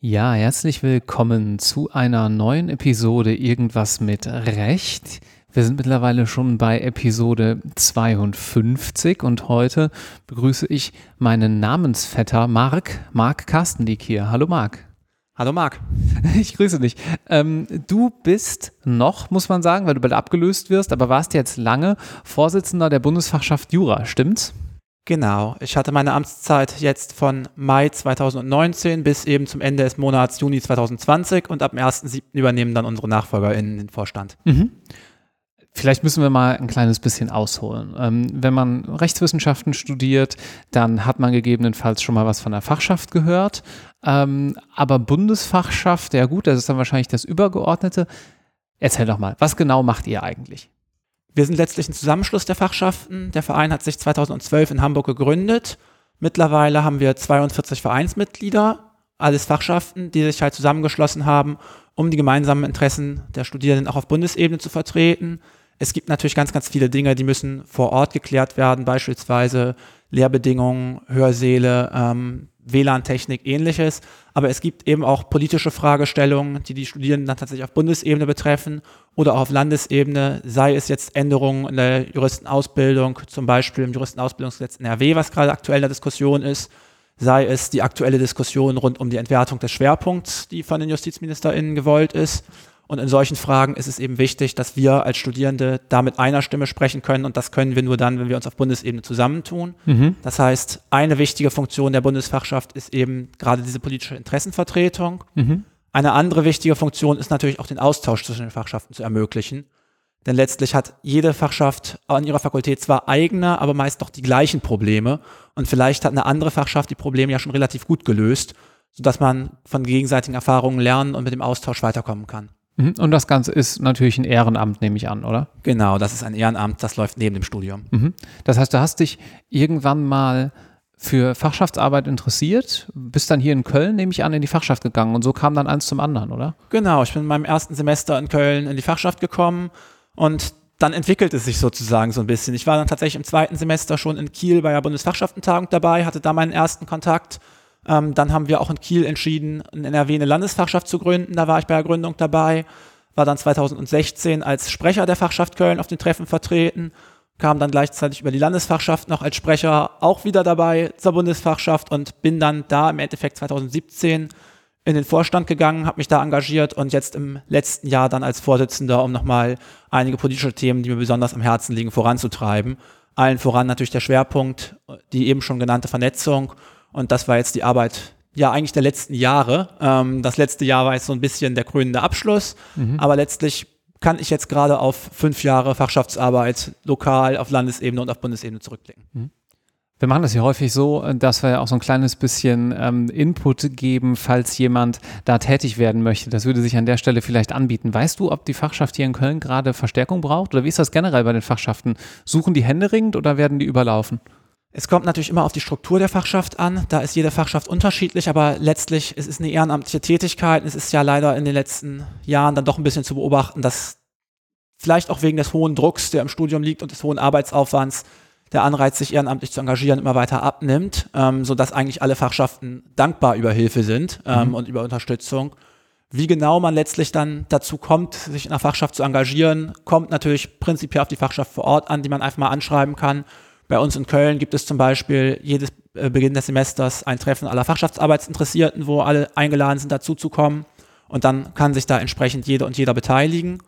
Ja, herzlich willkommen zu einer neuen Episode Irgendwas mit Recht. Wir sind mittlerweile schon bei Episode 52 und heute begrüße ich meinen Namensvetter Marc, Marc Karstendiek hier. Hallo Marc. Hallo Marc. Ich grüße dich. Ähm, du bist noch, muss man sagen, weil du bald abgelöst wirst, aber warst jetzt lange Vorsitzender der Bundesfachschaft Jura, stimmt's? Genau. Ich hatte meine Amtszeit jetzt von Mai 2019 bis eben zum Ende des Monats Juni 2020 und ab dem 1.7. übernehmen dann unsere NachfolgerInnen den Vorstand. Mhm. Vielleicht müssen wir mal ein kleines bisschen ausholen. Ähm, wenn man Rechtswissenschaften studiert, dann hat man gegebenenfalls schon mal was von der Fachschaft gehört. Ähm, aber Bundesfachschaft, ja gut, das ist dann wahrscheinlich das Übergeordnete. Erzähl doch mal, was genau macht ihr eigentlich? Wir sind letztlich ein Zusammenschluss der Fachschaften. Der Verein hat sich 2012 in Hamburg gegründet. Mittlerweile haben wir 42 Vereinsmitglieder, alles Fachschaften, die sich halt zusammengeschlossen haben, um die gemeinsamen Interessen der Studierenden auch auf Bundesebene zu vertreten. Es gibt natürlich ganz, ganz viele Dinge, die müssen vor Ort geklärt werden, beispielsweise Lehrbedingungen, Hörsäle, ähm, WLAN-Technik, ähnliches. Aber es gibt eben auch politische Fragestellungen, die die Studierenden dann tatsächlich auf Bundesebene betreffen oder auch auf Landesebene, sei es jetzt Änderungen in der Juristenausbildung, zum Beispiel im Juristenausbildungsgesetz NRW, was gerade aktuell in der Diskussion ist, sei es die aktuelle Diskussion rund um die Entwertung des Schwerpunkts, die von den JustizministerInnen gewollt ist. Und in solchen Fragen ist es eben wichtig, dass wir als Studierende da mit einer Stimme sprechen können. Und das können wir nur dann, wenn wir uns auf Bundesebene zusammentun. Mhm. Das heißt, eine wichtige Funktion der Bundesfachschaft ist eben gerade diese politische Interessenvertretung. Mhm. Eine andere wichtige Funktion ist natürlich auch den Austausch zwischen den Fachschaften zu ermöglichen. Denn letztlich hat jede Fachschaft an ihrer Fakultät zwar eigene, aber meist doch die gleichen Probleme. Und vielleicht hat eine andere Fachschaft die Probleme ja schon relativ gut gelöst, sodass man von gegenseitigen Erfahrungen lernen und mit dem Austausch weiterkommen kann. Mhm. Und das Ganze ist natürlich ein Ehrenamt, nehme ich an, oder? Genau, das ist ein Ehrenamt, das läuft neben dem Studium. Mhm. Das heißt, du hast dich irgendwann mal für Fachschaftsarbeit interessiert, bist dann hier in Köln, nehme ich an, in die Fachschaft gegangen und so kam dann eins zum anderen, oder? Genau, ich bin in meinem ersten Semester in Köln in die Fachschaft gekommen und dann entwickelt es sich sozusagen so ein bisschen. Ich war dann tatsächlich im zweiten Semester schon in Kiel bei der Bundesfachschaftentagung dabei, hatte da meinen ersten Kontakt ähm, dann haben wir auch in Kiel entschieden, in NRW eine Landesfachschaft zu gründen. Da war ich bei der Gründung dabei. War dann 2016 als Sprecher der Fachschaft Köln auf den Treffen vertreten. Kam dann gleichzeitig über die Landesfachschaft noch als Sprecher auch wieder dabei zur Bundesfachschaft und bin dann da im Endeffekt 2017 in den Vorstand gegangen, habe mich da engagiert und jetzt im letzten Jahr dann als Vorsitzender, um nochmal einige politische Themen, die mir besonders am Herzen liegen, voranzutreiben. Allen voran natürlich der Schwerpunkt, die eben schon genannte Vernetzung und das war jetzt die Arbeit, ja, eigentlich der letzten Jahre. Ähm, das letzte Jahr war jetzt so ein bisschen der krönende Abschluss, mhm. aber letztlich kann ich jetzt gerade auf fünf Jahre Fachschaftsarbeit lokal, auf Landesebene und auf Bundesebene zurückblicken. Mhm. Wir machen das hier häufig so, dass wir auch so ein kleines bisschen ähm, Input geben, falls jemand da tätig werden möchte. Das würde sich an der Stelle vielleicht anbieten. Weißt du, ob die Fachschaft hier in Köln gerade Verstärkung braucht? Oder wie ist das generell bei den Fachschaften? Suchen die händeringend oder werden die überlaufen? Es kommt natürlich immer auf die Struktur der Fachschaft an. Da ist jede Fachschaft unterschiedlich, aber letztlich es ist eine ehrenamtliche Tätigkeit. Es ist ja leider in den letzten Jahren dann doch ein bisschen zu beobachten, dass vielleicht auch wegen des hohen Drucks, der im Studium liegt und des hohen Arbeitsaufwands, der Anreiz, sich ehrenamtlich zu engagieren, immer weiter abnimmt, ähm, sodass eigentlich alle Fachschaften dankbar über Hilfe sind ähm, mhm. und über Unterstützung. Wie genau man letztlich dann dazu kommt, sich in einer Fachschaft zu engagieren, kommt natürlich prinzipiell auf die Fachschaft vor Ort an, die man einfach mal anschreiben kann bei uns in Köln gibt es zum Beispiel jedes äh, Beginn des Semesters ein Treffen aller Fachschaftsarbeitsinteressierten, wo alle eingeladen sind, dazu zu kommen. Und dann kann sich da entsprechend jeder und jeder beteiligen.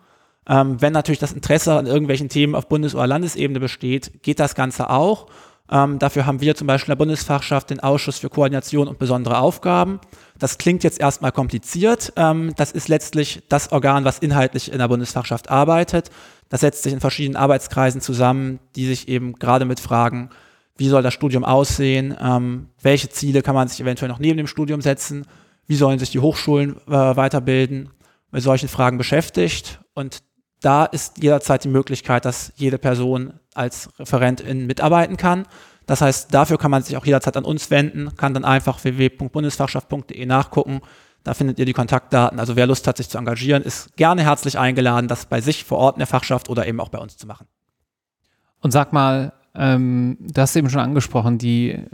Ähm, wenn natürlich das Interesse an irgendwelchen Themen auf Bundes- oder Landesebene besteht, geht das Ganze auch. Ähm, dafür haben wir zum Beispiel in der Bundesfachschaft den Ausschuss für Koordination und besondere Aufgaben. Das klingt jetzt erstmal kompliziert. Ähm, das ist letztlich das Organ, was inhaltlich in der Bundesfachschaft arbeitet. Das setzt sich in verschiedenen Arbeitskreisen zusammen, die sich eben gerade mit Fragen, wie soll das Studium aussehen, ähm, welche Ziele kann man sich eventuell noch neben dem Studium setzen, wie sollen sich die Hochschulen äh, weiterbilden, mit solchen Fragen beschäftigt. Und da ist jederzeit die Möglichkeit, dass jede Person als Referentin mitarbeiten kann. Das heißt, dafür kann man sich auch jederzeit an uns wenden, kann dann einfach www.bundesfachschaft.de nachgucken. Da findet ihr die Kontaktdaten. Also wer Lust hat, sich zu engagieren, ist gerne herzlich eingeladen, das bei sich vor Ort in der Fachschaft oder eben auch bei uns zu machen. Und sag mal, ähm, du hast eben schon angesprochen, die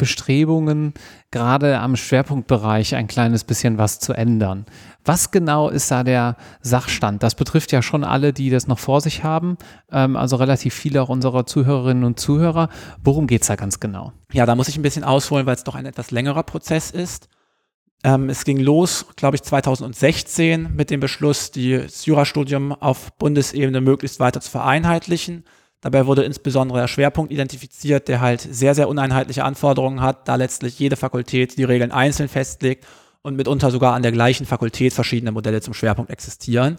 Bestrebungen, gerade am Schwerpunktbereich ein kleines bisschen was zu ändern. Was genau ist da der Sachstand? Das betrifft ja schon alle, die das noch vor sich haben, ähm, also relativ viele auch unserer Zuhörerinnen und Zuhörer. Worum geht es da ganz genau? Ja, da muss ich ein bisschen ausholen, weil es doch ein etwas längerer Prozess ist. Ähm, es ging los, glaube ich, 2016 mit dem Beschluss, das Jurastudium auf Bundesebene möglichst weiter zu vereinheitlichen. Dabei wurde insbesondere der Schwerpunkt identifiziert, der halt sehr, sehr uneinheitliche Anforderungen hat, da letztlich jede Fakultät die Regeln einzeln festlegt und mitunter sogar an der gleichen Fakultät verschiedene Modelle zum Schwerpunkt existieren.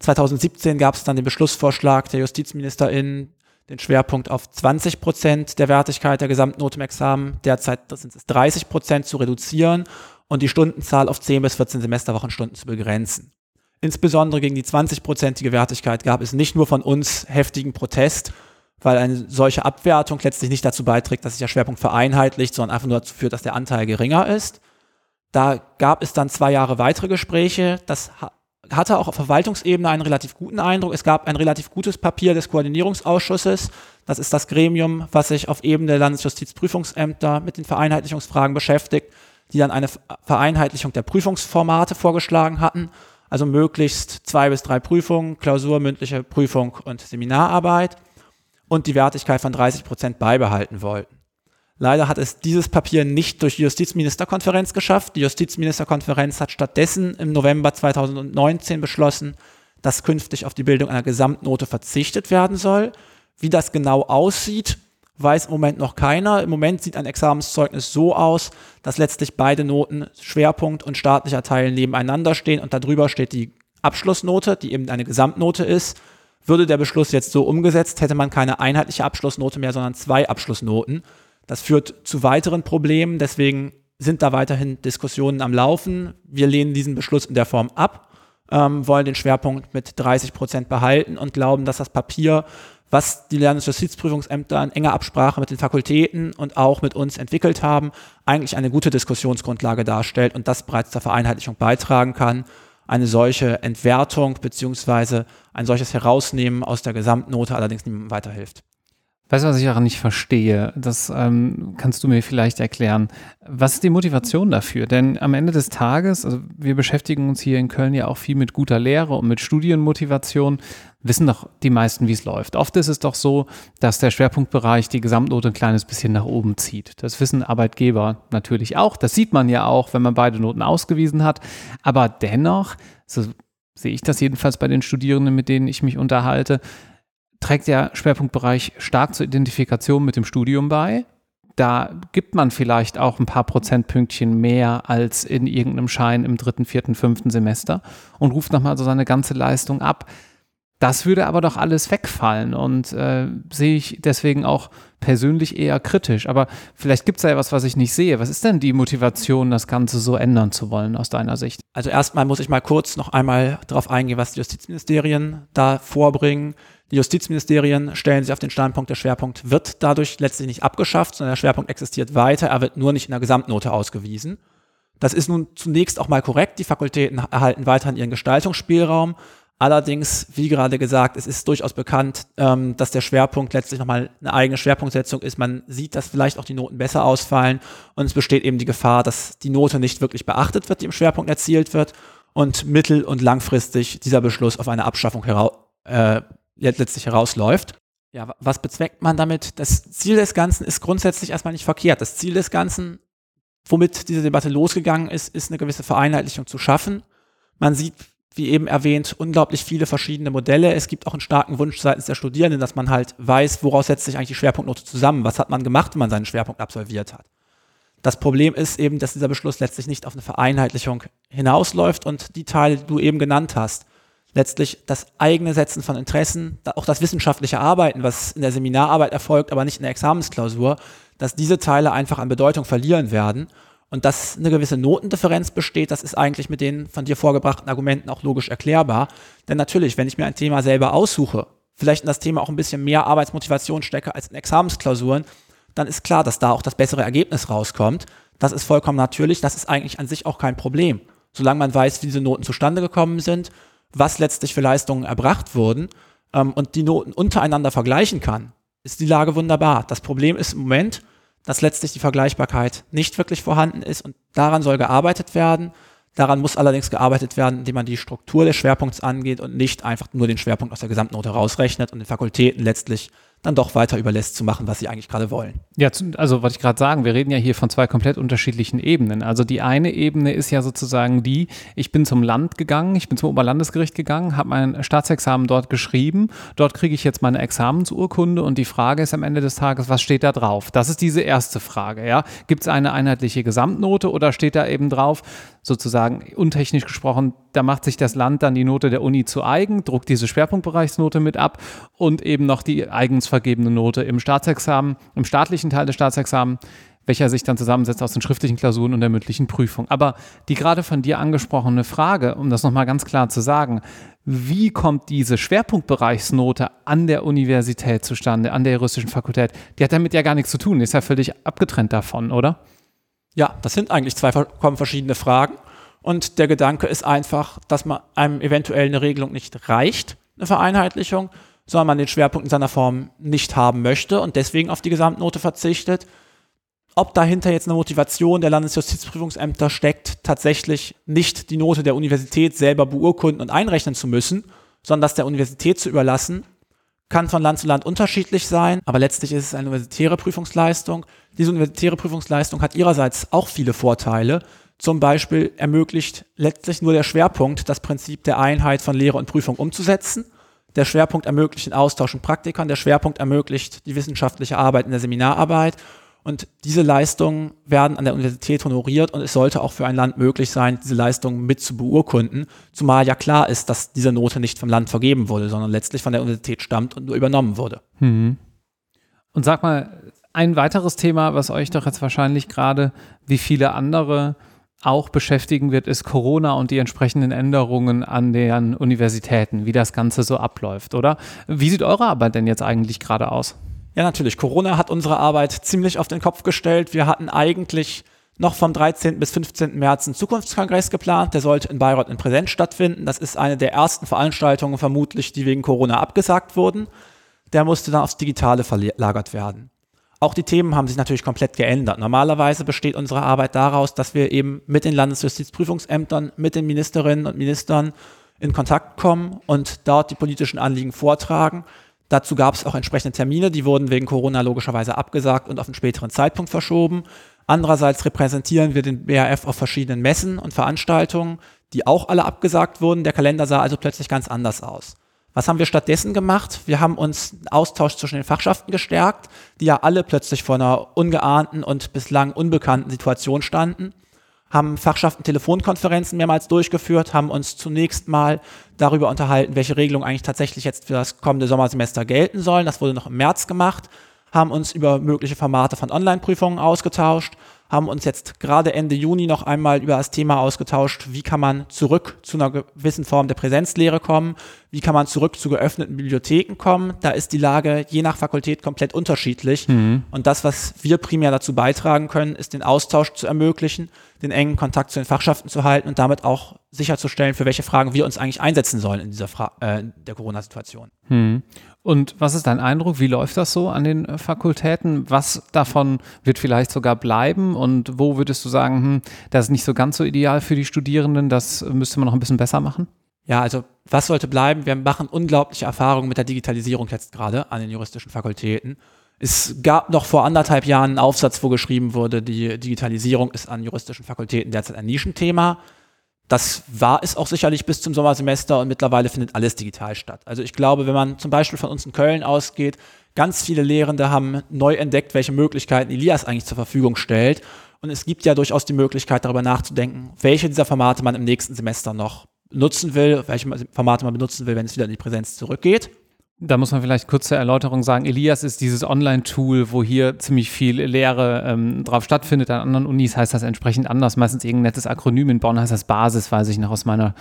2017 gab es dann den Beschlussvorschlag der JustizministerInnen, den Schwerpunkt auf 20 Prozent der Wertigkeit der Gesamtnote im Examen, derzeit sind es 30 Prozent zu reduzieren und die Stundenzahl auf 10 bis 14 Semesterwochenstunden zu begrenzen. Insbesondere gegen die 20-prozentige Wertigkeit gab es nicht nur von uns heftigen Protest, weil eine solche Abwertung letztlich nicht dazu beiträgt, dass sich der Schwerpunkt vereinheitlicht, sondern einfach nur dazu führt, dass der Anteil geringer ist. Da gab es dann zwei Jahre weitere Gespräche. Das hatte auch auf Verwaltungsebene einen relativ guten Eindruck. Es gab ein relativ gutes Papier des Koordinierungsausschusses. Das ist das Gremium, was sich auf Ebene der Landesjustizprüfungsämter mit den Vereinheitlichungsfragen beschäftigt, die dann eine Vereinheitlichung der Prüfungsformate vorgeschlagen hatten. Also möglichst zwei bis drei Prüfungen, Klausur, mündliche Prüfung und Seminararbeit und die Wertigkeit von 30 Prozent beibehalten wollten. Leider hat es dieses Papier nicht durch die Justizministerkonferenz geschafft. Die Justizministerkonferenz hat stattdessen im November 2019 beschlossen, dass künftig auf die Bildung einer Gesamtnote verzichtet werden soll. Wie das genau aussieht, weiß im Moment noch keiner. Im Moment sieht ein Examenszeugnis so aus, dass letztlich beide Noten, Schwerpunkt und staatlicher Teil nebeneinander stehen und darüber steht die Abschlussnote, die eben eine Gesamtnote ist. Würde der Beschluss jetzt so umgesetzt, hätte man keine einheitliche Abschlussnote mehr, sondern zwei Abschlussnoten. Das führt zu weiteren Problemen, deswegen sind da weiterhin Diskussionen am Laufen. Wir lehnen diesen Beschluss in der Form ab, ähm, wollen den Schwerpunkt mit 30 Prozent behalten und glauben, dass das Papier was die Landesjustizprüfungsämter in enger Absprache mit den Fakultäten und auch mit uns entwickelt haben, eigentlich eine gute Diskussionsgrundlage darstellt und das bereits zur Vereinheitlichung beitragen kann. Eine solche Entwertung beziehungsweise ein solches Herausnehmen aus der Gesamtnote allerdings niemandem weiterhilft. Weißt du, was ich auch nicht verstehe? Das ähm, kannst du mir vielleicht erklären. Was ist die Motivation dafür? Denn am Ende des Tages, also wir beschäftigen uns hier in Köln ja auch viel mit guter Lehre und mit Studienmotivation, wissen doch die meisten, wie es läuft. Oft ist es doch so, dass der Schwerpunktbereich die Gesamtnote ein kleines bisschen nach oben zieht. Das wissen Arbeitgeber natürlich auch. Das sieht man ja auch, wenn man beide Noten ausgewiesen hat. Aber dennoch, so sehe ich das jedenfalls bei den Studierenden, mit denen ich mich unterhalte, trägt der Schwerpunktbereich stark zur Identifikation mit dem Studium bei. Da gibt man vielleicht auch ein paar Prozentpünktchen mehr als in irgendeinem Schein im dritten, vierten, fünften Semester und ruft nochmal so seine ganze Leistung ab. Das würde aber doch alles wegfallen und äh, sehe ich deswegen auch persönlich eher kritisch. Aber vielleicht gibt es ja was, was ich nicht sehe. Was ist denn die Motivation, das Ganze so ändern zu wollen aus deiner Sicht? Also erstmal muss ich mal kurz noch einmal darauf eingehen, was die Justizministerien da vorbringen. Die Justizministerien stellen sich auf den Standpunkt, der Schwerpunkt wird dadurch letztlich nicht abgeschafft, sondern der Schwerpunkt existiert weiter, er wird nur nicht in der Gesamtnote ausgewiesen. Das ist nun zunächst auch mal korrekt. Die Fakultäten erhalten weiterhin ihren Gestaltungsspielraum. Allerdings, wie gerade gesagt, es ist durchaus bekannt, ähm, dass der Schwerpunkt letztlich nochmal eine eigene Schwerpunktsetzung ist. Man sieht, dass vielleicht auch die Noten besser ausfallen und es besteht eben die Gefahr, dass die Note nicht wirklich beachtet wird, die im Schwerpunkt erzielt wird und mittel- und langfristig dieser Beschluss auf eine Abschaffung heraus, äh, letztlich herausläuft. Ja, was bezweckt man damit? Das Ziel des Ganzen ist grundsätzlich erstmal nicht verkehrt. Das Ziel des Ganzen, womit diese Debatte losgegangen ist, ist eine gewisse Vereinheitlichung zu schaffen. Man sieht, wie eben erwähnt, unglaublich viele verschiedene Modelle. Es gibt auch einen starken Wunsch seitens der Studierenden, dass man halt weiß, woraus setzt sich eigentlich die Schwerpunktnote zusammen? Was hat man gemacht, wenn man seinen Schwerpunkt absolviert hat? Das Problem ist eben, dass dieser Beschluss letztlich nicht auf eine Vereinheitlichung hinausläuft und die Teile, die du eben genannt hast, letztlich das eigene Setzen von Interessen, auch das wissenschaftliche Arbeiten, was in der Seminararbeit erfolgt, aber nicht in der Examensklausur, dass diese Teile einfach an Bedeutung verlieren werden und dass eine gewisse Notendifferenz besteht, das ist eigentlich mit den von dir vorgebrachten Argumenten auch logisch erklärbar. Denn natürlich, wenn ich mir ein Thema selber aussuche, vielleicht in das Thema auch ein bisschen mehr Arbeitsmotivation stecke als in Examensklausuren, dann ist klar, dass da auch das bessere Ergebnis rauskommt. Das ist vollkommen natürlich, das ist eigentlich an sich auch kein Problem. Solange man weiß, wie diese Noten zustande gekommen sind was letztlich für Leistungen erbracht wurden ähm, und die Noten untereinander vergleichen kann, ist die Lage wunderbar. Das Problem ist im Moment, dass letztlich die Vergleichbarkeit nicht wirklich vorhanden ist und daran soll gearbeitet werden. Daran muss allerdings gearbeitet werden, indem man die Struktur des Schwerpunkts angeht und nicht einfach nur den Schwerpunkt aus der Gesamtnote rausrechnet und den Fakultäten letztlich dann doch weiter überlässt zu machen, was sie eigentlich gerade wollen. Ja, also wollte ich gerade sagen, wir reden ja hier von zwei komplett unterschiedlichen Ebenen. Also die eine Ebene ist ja sozusagen die, ich bin zum Land gegangen, ich bin zum Oberlandesgericht gegangen, habe mein Staatsexamen dort geschrieben, dort kriege ich jetzt meine Examensurkunde und die Frage ist am Ende des Tages, was steht da drauf? Das ist diese erste Frage, ja. Gibt es eine einheitliche Gesamtnote oder steht da eben drauf, sozusagen untechnisch gesprochen, da macht sich das Land dann die Note der Uni zu eigen, druckt diese Schwerpunktbereichsnote mit ab und eben noch die eigens vergebene Note im Staatsexamen, im staatlichen Teil des Staatsexamens, welcher sich dann zusammensetzt aus den schriftlichen Klausuren und der mündlichen Prüfung. Aber die gerade von dir angesprochene Frage, um das nochmal ganz klar zu sagen, wie kommt diese Schwerpunktbereichsnote an der Universität zustande, an der juristischen Fakultät? Die hat damit ja gar nichts zu tun, ist ja völlig abgetrennt davon, oder? Ja, das sind eigentlich zwei vollkommen verschiedene Fragen. Und der Gedanke ist einfach, dass man einem eventuell eine Regelung nicht reicht, eine Vereinheitlichung, sondern man den Schwerpunkt in seiner Form nicht haben möchte und deswegen auf die Gesamtnote verzichtet. Ob dahinter jetzt eine Motivation der Landesjustizprüfungsämter steckt, tatsächlich nicht die Note der Universität selber beurkunden und einrechnen zu müssen, sondern das der Universität zu überlassen, kann von Land zu Land unterschiedlich sein, aber letztlich ist es eine universitäre Prüfungsleistung. Diese universitäre Prüfungsleistung hat ihrerseits auch viele Vorteile. Zum Beispiel ermöglicht letztlich nur der Schwerpunkt, das Prinzip der Einheit von Lehre und Prüfung umzusetzen. Der Schwerpunkt ermöglicht den Austausch von Praktikern, der Schwerpunkt ermöglicht die wissenschaftliche Arbeit in der Seminararbeit. Und diese Leistungen werden an der Universität honoriert und es sollte auch für ein Land möglich sein, diese Leistungen mit zu beurkunden, zumal ja klar ist, dass diese Note nicht vom Land vergeben wurde, sondern letztlich von der Universität stammt und nur übernommen wurde. Mhm. Und sag mal, ein weiteres Thema, was euch doch jetzt wahrscheinlich gerade wie viele andere auch beschäftigen wird, ist Corona und die entsprechenden Änderungen an den Universitäten, wie das Ganze so abläuft, oder? Wie sieht eure Arbeit denn jetzt eigentlich gerade aus? Ja, natürlich. Corona hat unsere Arbeit ziemlich auf den Kopf gestellt. Wir hatten eigentlich noch vom 13. bis 15. März einen Zukunftskongress geplant. Der sollte in Bayreuth in Präsenz stattfinden. Das ist eine der ersten Veranstaltungen vermutlich, die wegen Corona abgesagt wurden. Der musste dann aufs Digitale verlagert werden. Auch die Themen haben sich natürlich komplett geändert. Normalerweise besteht unsere Arbeit daraus, dass wir eben mit den Landesjustizprüfungsämtern, mit den Ministerinnen und Ministern in Kontakt kommen und dort die politischen Anliegen vortragen. Dazu gab es auch entsprechende Termine, die wurden wegen Corona logischerweise abgesagt und auf einen späteren Zeitpunkt verschoben. Andererseits repräsentieren wir den BAF auf verschiedenen Messen und Veranstaltungen, die auch alle abgesagt wurden. Der Kalender sah also plötzlich ganz anders aus. Was haben wir stattdessen gemacht? Wir haben uns Austausch zwischen den Fachschaften gestärkt, die ja alle plötzlich vor einer ungeahnten und bislang unbekannten Situation standen, haben Fachschaften Telefonkonferenzen mehrmals durchgeführt, haben uns zunächst mal darüber unterhalten, welche Regelungen eigentlich tatsächlich jetzt für das kommende Sommersemester gelten sollen. Das wurde noch im März gemacht, haben uns über mögliche Formate von Online-Prüfungen ausgetauscht, haben uns jetzt gerade Ende Juni noch einmal über das Thema ausgetauscht, wie kann man zurück zu einer gewissen Form der Präsenzlehre kommen, wie kann man zurück zu geöffneten Bibliotheken kommen. Da ist die Lage je nach Fakultät komplett unterschiedlich. Mhm. Und das, was wir primär dazu beitragen können, ist den Austausch zu ermöglichen, den engen Kontakt zu den Fachschaften zu halten und damit auch sicherzustellen, für welche Fragen wir uns eigentlich einsetzen sollen in dieser Fra äh, der Corona-Situation. Mhm. Und was ist dein Eindruck? Wie läuft das so an den äh, Fakultäten? Was davon wird vielleicht sogar bleiben? Und wo würdest du sagen, hm, das ist nicht so ganz so ideal für die Studierenden, das müsste man noch ein bisschen besser machen? Ja, also was sollte bleiben? Wir machen unglaubliche Erfahrungen mit der Digitalisierung jetzt gerade an den juristischen Fakultäten. Es gab noch vor anderthalb Jahren einen Aufsatz, wo geschrieben wurde, die Digitalisierung ist an juristischen Fakultäten derzeit ein Nischenthema. Das war es auch sicherlich bis zum Sommersemester und mittlerweile findet alles digital statt. Also ich glaube, wenn man zum Beispiel von uns in Köln ausgeht, ganz viele Lehrende haben neu entdeckt, welche Möglichkeiten Elias eigentlich zur Verfügung stellt. Und es gibt ja durchaus die Möglichkeit, darüber nachzudenken, welche dieser Formate man im nächsten Semester noch nutzen will, welche Formate man benutzen will, wenn es wieder in die Präsenz zurückgeht. Da muss man vielleicht kurz zur Erläuterung sagen, Elias ist dieses Online-Tool, wo hier ziemlich viel Lehre ähm, drauf stattfindet. An anderen Unis heißt das entsprechend anders, meistens irgendein nettes Akronym. In Bonn heißt das Basis, weiß ich noch aus meiner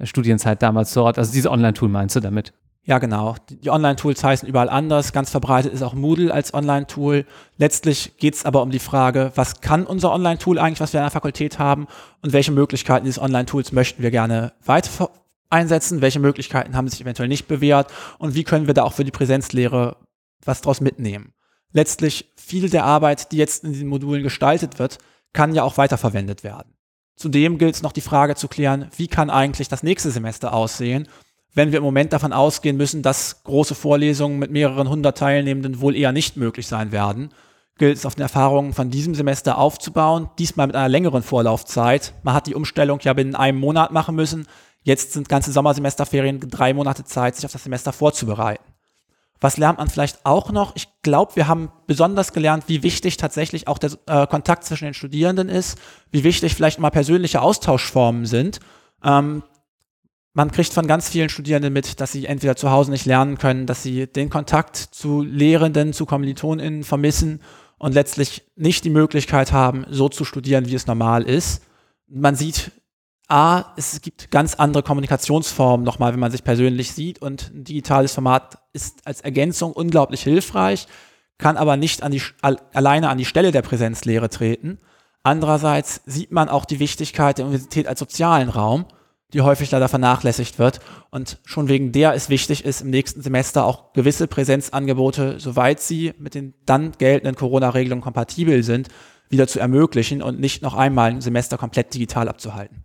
Studienzeit damals dort. Also dieses Online-Tool meinst du damit? Ja, genau. Die Online-Tools heißen überall anders. Ganz verbreitet ist auch Moodle als Online-Tool. Letztlich geht es aber um die Frage, was kann unser Online-Tool eigentlich, was wir an der Fakultät haben und welche Möglichkeiten dieses Online-Tools möchten wir gerne weiter einsetzen, welche Möglichkeiten haben sich eventuell nicht bewährt und wie können wir da auch für die Präsenzlehre was daraus mitnehmen. Letztlich viel der Arbeit, die jetzt in diesen Modulen gestaltet wird, kann ja auch weiterverwendet werden. Zudem gilt es noch die Frage zu klären, wie kann eigentlich das nächste Semester aussehen, wenn wir im Moment davon ausgehen müssen, dass große Vorlesungen mit mehreren hundert Teilnehmenden wohl eher nicht möglich sein werden gilt es auf den Erfahrungen von diesem Semester aufzubauen, diesmal mit einer längeren Vorlaufzeit. Man hat die Umstellung ja binnen einem Monat machen müssen. Jetzt sind ganze Sommersemesterferien drei Monate Zeit, sich auf das Semester vorzubereiten. Was lernt man vielleicht auch noch? Ich glaube, wir haben besonders gelernt, wie wichtig tatsächlich auch der äh, Kontakt zwischen den Studierenden ist, wie wichtig vielleicht mal persönliche Austauschformen sind. Ähm, man kriegt von ganz vielen Studierenden mit, dass sie entweder zu Hause nicht lernen können, dass sie den Kontakt zu Lehrenden, zu KommilitonInnen vermissen und letztlich nicht die Möglichkeit haben, so zu studieren, wie es normal ist. Man sieht, A, es gibt ganz andere Kommunikationsformen nochmal, wenn man sich persönlich sieht und ein digitales Format ist als Ergänzung unglaublich hilfreich, kann aber nicht an die, alleine an die Stelle der Präsenzlehre treten. Andererseits sieht man auch die Wichtigkeit der Universität als sozialen Raum die häufig leider vernachlässigt wird. Und schon wegen der es wichtig ist, im nächsten Semester auch gewisse Präsenzangebote, soweit sie mit den dann geltenden Corona-Regelungen kompatibel sind, wieder zu ermöglichen und nicht noch einmal ein Semester komplett digital abzuhalten.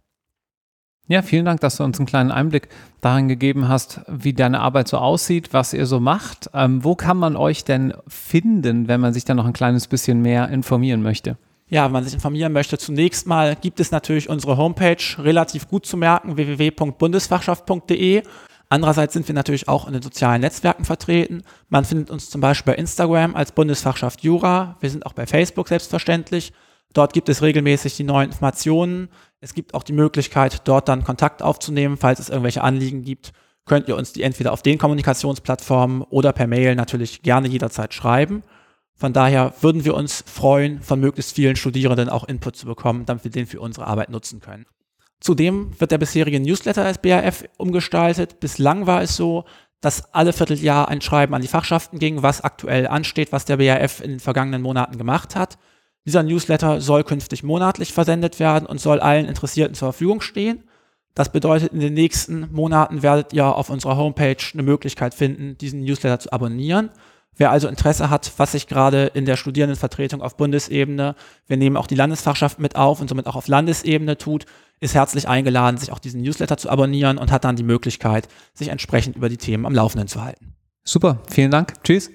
Ja, vielen Dank, dass du uns einen kleinen Einblick darin gegeben hast, wie deine Arbeit so aussieht, was ihr so macht. Ähm, wo kann man euch denn finden, wenn man sich da noch ein kleines bisschen mehr informieren möchte? ja, wenn man sich informieren möchte, zunächst mal gibt es natürlich unsere Homepage relativ gut zu merken, www.bundesfachschaft.de. Andererseits sind wir natürlich auch in den sozialen Netzwerken vertreten. Man findet uns zum Beispiel bei Instagram als Bundesfachschaft Jura. Wir sind auch bei Facebook selbstverständlich. Dort gibt es regelmäßig die neuen Informationen. Es gibt auch die Möglichkeit, dort dann Kontakt aufzunehmen, falls es irgendwelche Anliegen gibt. Könnt ihr uns die entweder auf den Kommunikationsplattformen oder per Mail natürlich gerne jederzeit schreiben. Von daher würden wir uns freuen, von möglichst vielen Studierenden auch Input zu bekommen, damit wir den für unsere Arbeit nutzen können. Zudem wird der bisherige Newsletter des BAF umgestaltet. Bislang war es so, dass alle Vierteljahr ein Schreiben an die Fachschaften ging, was aktuell ansteht, was der BAF in den vergangenen Monaten gemacht hat. Dieser Newsletter soll künftig monatlich versendet werden und soll allen Interessierten zur Verfügung stehen. Das bedeutet, in den nächsten Monaten werdet ihr auf unserer Homepage eine Möglichkeit finden, diesen Newsletter zu abonnieren. Wer also Interesse hat, was sich gerade in der Studierendenvertretung auf Bundesebene, wir nehmen auch die Landesfachschaft mit auf und somit auch auf Landesebene tut, ist herzlich eingeladen, sich auch diesen Newsletter zu abonnieren und hat dann die Möglichkeit, sich entsprechend über die Themen am Laufenden zu halten. Super, vielen Dank. Tschüss.